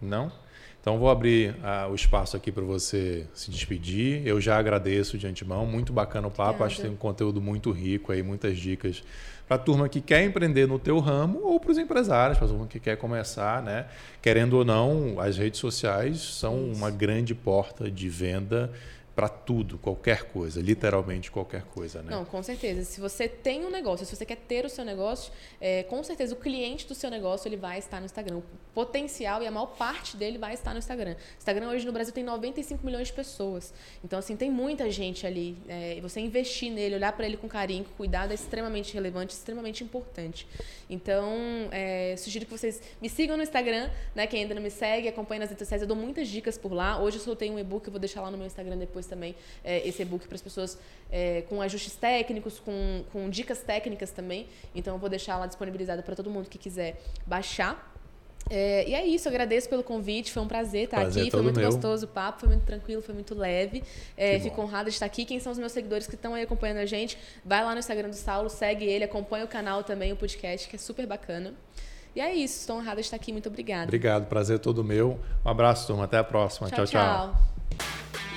A: Não? Então vou abrir uh, o espaço aqui para você se despedir. Eu já agradeço de antemão, muito bacana o papo, Obrigada. acho que tem um conteúdo muito rico aí, muitas dicas para a turma que quer empreender no teu ramo ou para os empresários, para a turma que quer começar, né? Querendo ou não, as redes sociais são Isso. uma grande porta de venda para tudo, qualquer coisa, literalmente qualquer coisa, né?
B: Não, com certeza. Se você tem um negócio, se você quer ter o seu negócio, é, com certeza o cliente do seu negócio ele vai estar no Instagram. O potencial e a maior parte dele vai estar no Instagram. Instagram hoje no Brasil tem 95 milhões de pessoas. Então, assim, tem muita gente ali. É, você investir nele, olhar para ele com carinho, com cuidado, é extremamente relevante, extremamente importante. Então, é, sugiro que vocês me sigam no Instagram, né? Quem ainda não me segue, acompanhe nas redes sociais. Eu dou muitas dicas por lá. Hoje eu soltei um e-book, eu vou deixar lá no meu Instagram depois também é, esse e-book para as pessoas é, com ajustes técnicos, com, com dicas técnicas também. Então eu vou deixar lá disponibilizado para todo mundo que quiser baixar. É, e é isso, agradeço pelo convite, foi um prazer estar prazer aqui, foi muito meu. gostoso o papo, foi muito tranquilo, foi muito leve. É, fico honrada de estar aqui. Quem são os meus seguidores que estão aí acompanhando a gente? Vai lá no Instagram do Saulo, segue ele, acompanha o canal também, o podcast, que é super bacana. E é isso, estou honrada de estar aqui, muito obrigada.
A: Obrigado, prazer todo meu. Um abraço, turma, até a próxima. tchau. tchau. tchau.